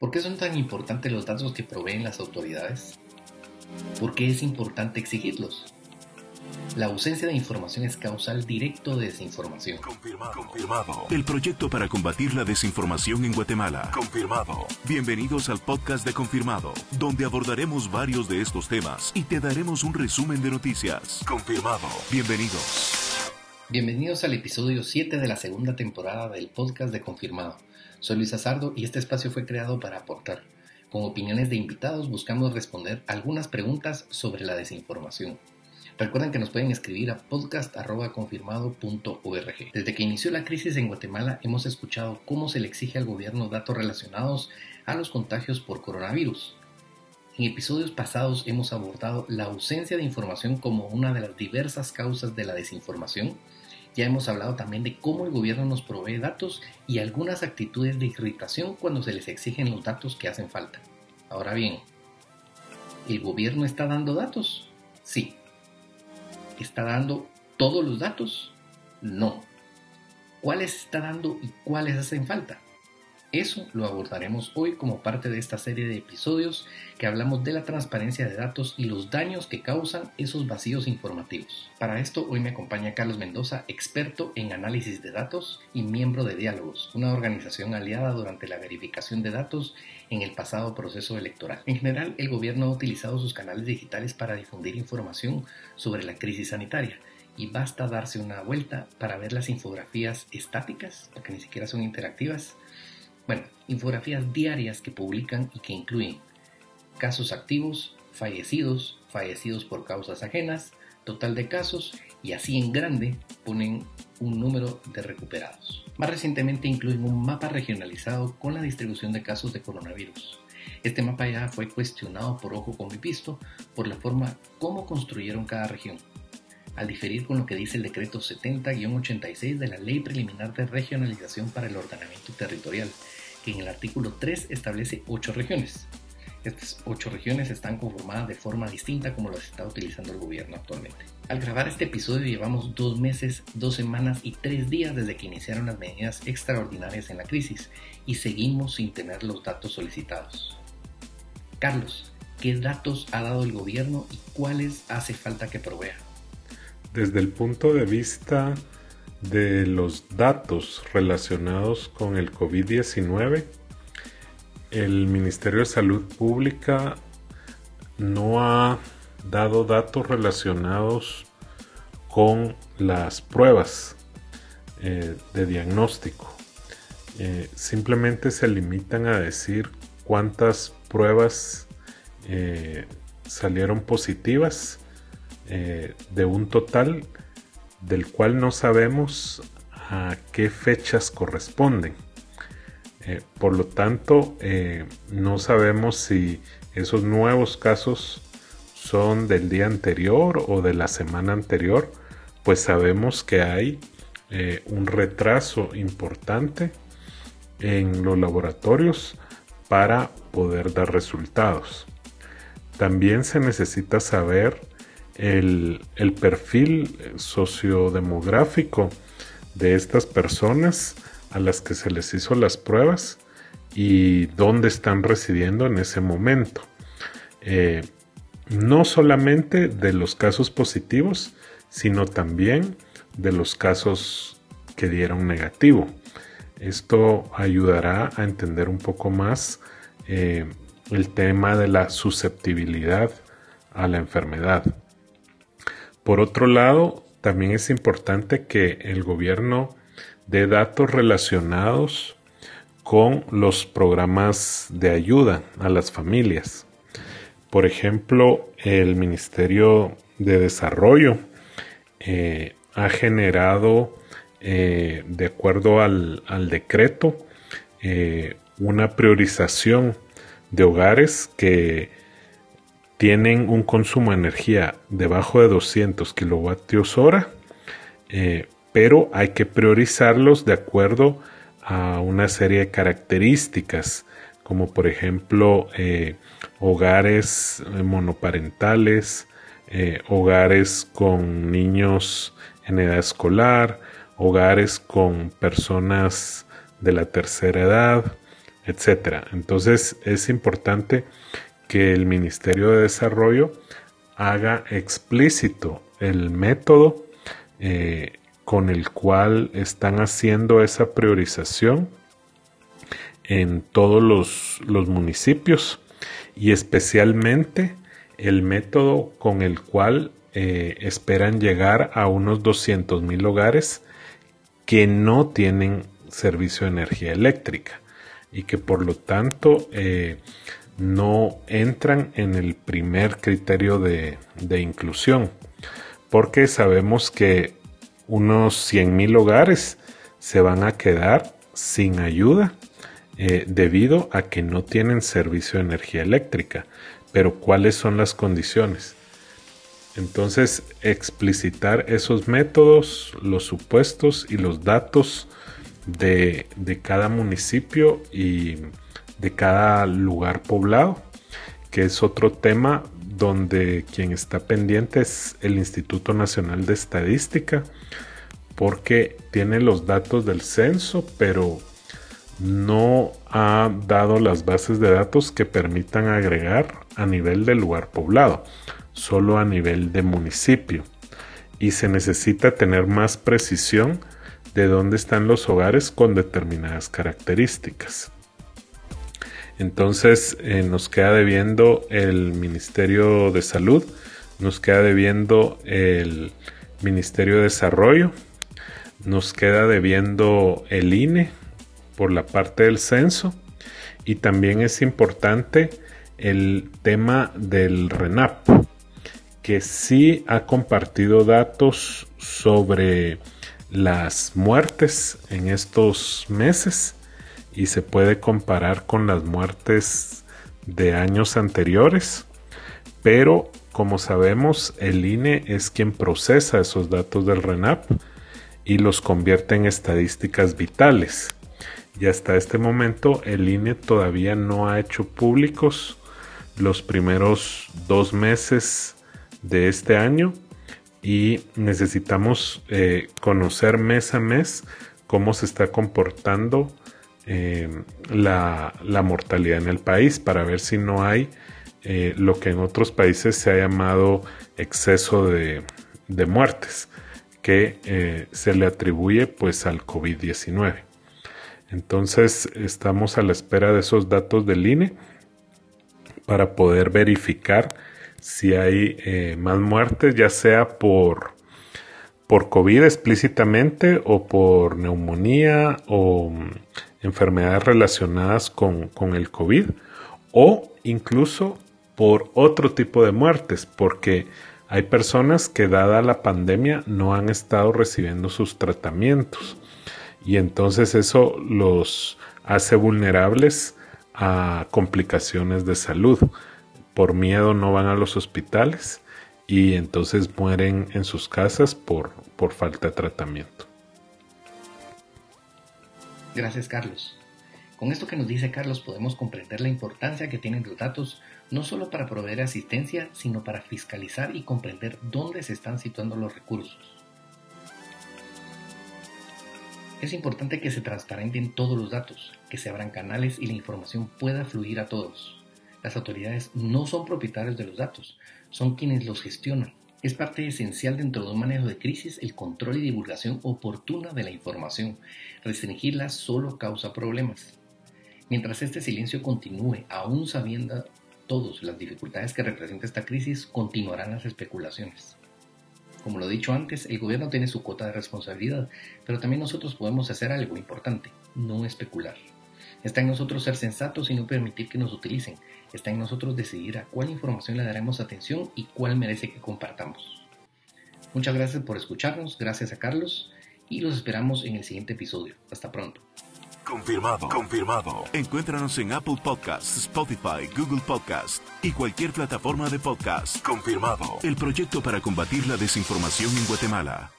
¿Por qué son tan importantes los datos que proveen las autoridades? ¿Por qué es importante exigirlos? La ausencia de información es causal directo de desinformación. Confirmado. Confirmado. El proyecto para combatir la desinformación en Guatemala. Confirmado. Bienvenidos al podcast de Confirmado, donde abordaremos varios de estos temas y te daremos un resumen de noticias. Confirmado. Bienvenidos. Bienvenidos al episodio 7 de la segunda temporada del podcast de Confirmado. Soy Luis Azardo y este espacio fue creado para aportar. Con opiniones de invitados buscamos responder algunas preguntas sobre la desinformación. Recuerden que nos pueden escribir a podcast.confirmado.org. Desde que inició la crisis en Guatemala hemos escuchado cómo se le exige al gobierno datos relacionados a los contagios por coronavirus. En episodios pasados hemos abordado la ausencia de información como una de las diversas causas de la desinformación ya hemos hablado también de cómo el gobierno nos provee datos y algunas actitudes de irritación cuando se les exigen los datos que hacen falta. Ahora bien, ¿el gobierno está dando datos? Sí. ¿Está dando todos los datos? No. ¿Cuáles está dando y cuáles hacen falta? Eso lo abordaremos hoy como parte de esta serie de episodios que hablamos de la transparencia de datos y los daños que causan esos vacíos informativos. Para esto hoy me acompaña Carlos Mendoza, experto en análisis de datos y miembro de Diálogos, una organización aliada durante la verificación de datos en el pasado proceso electoral. En general, el gobierno ha utilizado sus canales digitales para difundir información sobre la crisis sanitaria y basta darse una vuelta para ver las infografías estáticas, porque ni siquiera son interactivas, bueno, infografías diarias que publican y que incluyen casos activos, fallecidos, fallecidos por causas ajenas, total de casos y así en grande ponen un número de recuperados. Más recientemente incluyen un mapa regionalizado con la distribución de casos de coronavirus. Este mapa ya fue cuestionado por Ojo con mi pisto por la forma como construyeron cada región, al diferir con lo que dice el decreto 70-86 de la Ley Preliminar de Regionalización para el Ordenamiento Territorial, que en el artículo 3 establece 8 regiones. Estas 8 regiones están conformadas de forma distinta como las está utilizando el gobierno actualmente. Al grabar este episodio llevamos dos meses, dos semanas y tres días desde que iniciaron las medidas extraordinarias en la crisis y seguimos sin tener los datos solicitados. Carlos, ¿qué datos ha dado el gobierno y cuáles hace falta que provea? Desde el punto de vista de los datos relacionados con el COVID-19, el Ministerio de Salud Pública no ha dado datos relacionados con las pruebas eh, de diagnóstico. Eh, simplemente se limitan a decir cuántas pruebas eh, salieron positivas de un total del cual no sabemos a qué fechas corresponden. Eh, por lo tanto, eh, no sabemos si esos nuevos casos son del día anterior o de la semana anterior, pues sabemos que hay eh, un retraso importante en los laboratorios para poder dar resultados. También se necesita saber el, perfil sociodemográfico de estas personas a las que se les hizo las pruebas y dónde están residiendo en ese momento. Eh, no solamente de los casos positivos, sino también de los casos que dieron negativo. Esto ayudará a entender un poco más eh, el tema de la susceptibilidad a la enfermedad. Por otro lado, también es importante que el gobierno dé datos relacionados con los programas de ayuda a las familias. Por ejemplo, el Ministerio de Desarrollo eh, ha generado, eh, de acuerdo al, decreto, eh, una priorización de hogares que tienen un consumo de energía debajo de 200 kilovatios hora, eh, pero hay que priorizarlos de acuerdo a una serie de características, como por ejemplo eh, hogares eh, monoparentales, hogares con niños en edad escolar, hogares con personas de la tercera edad, etc. Entonces es importante que el Ministerio de Desarrollo haga explícito el método eh, con el cual están haciendo esa priorización en todos los, municipios y especialmente el método con el cual eh, esperan llegar a unos 200 mil hogares que no tienen servicio de energía eléctrica y que por lo tanto eh, no entran en el primer criterio de, inclusión porque sabemos que unos 100 mil hogares se van a quedar sin ayuda eh, debido a que no tienen servicio de energía eléctrica. Pero ¿cuáles son las condiciones? Entonces, explicitar esos métodos, los supuestos y los datos de, cada municipio y de cada lugar poblado, que es otro tema donde quien está pendiente es el Instituto Nacional de Estadística, porque tiene los datos del censo, pero no ha dado las bases de datos que permitan agregar a nivel del lugar poblado solo a nivel de municipio y se necesita tener más precisión de dónde están los hogares con determinadas características. Entonces eh, nos queda debiendo el Ministerio de Salud, nos queda debiendo el Ministerio de Desarrollo, nos queda debiendo el INE por la parte del censo y también es importante el tema del RENAP, que sí ha compartido datos sobre las muertes en estos meses y se puede comparar con las muertes de años anteriores, pero como sabemos el INE es quien procesa esos datos del RENAP y los convierte en estadísticas vitales. Y hasta este momento el INE todavía no ha hecho públicos los primeros dos meses de este año y necesitamos eh, conocer mes a mes cómo se está comportando eh, la, mortalidad en el país para ver si no hay eh, lo que en otros países se ha llamado exceso de, muertes que se le atribuye pues al COVID-19. Entonces estamos a la espera de esos datos del INE para poder verificar si hay eh, más muertes, ya sea por, por COVID explícitamente o por neumonía o enfermedades relacionadas con, con el COVID o incluso por otro tipo de muertes, porque hay personas que dada la pandemia no han estado recibiendo sus tratamientos y entonces eso los hace vulnerables a complicaciones de salud por miedo no van a los hospitales y entonces mueren en sus casas por, por falta de tratamiento. Gracias Carlos. Con esto que nos dice Carlos podemos comprender la importancia que tienen los datos no solo para proveer asistencia, sino para fiscalizar y comprender dónde se están situando los recursos. Es importante que se transparenten todos los datos, que se abran canales y la información pueda fluir a todos. Las autoridades no son propietarios de los datos, son quienes los gestionan. Es parte esencial dentro de un manejo de crisis el control y divulgación oportuna de la información. Restringirla solo causa problemas. Mientras este silencio continúe, aún sabiendo todos las dificultades que representa esta crisis, continuarán las especulaciones. Como lo he dicho antes, el gobierno tiene su cuota de responsabilidad, pero también nosotros podemos hacer algo importante, no especular. Está en nosotros ser sensatos y no permitir que nos utilicen. Está en nosotros decidir a cuál información le daremos atención y cuál merece que compartamos. Muchas gracias por escucharnos, gracias a Carlos y los esperamos en el siguiente episodio. Hasta pronto. Confirmado, confirmado. Encuéntranos en Apple Podcasts, Spotify, Google Podcasts y cualquier plataforma de podcast. Confirmado. El proyecto para combatir la desinformación en Guatemala.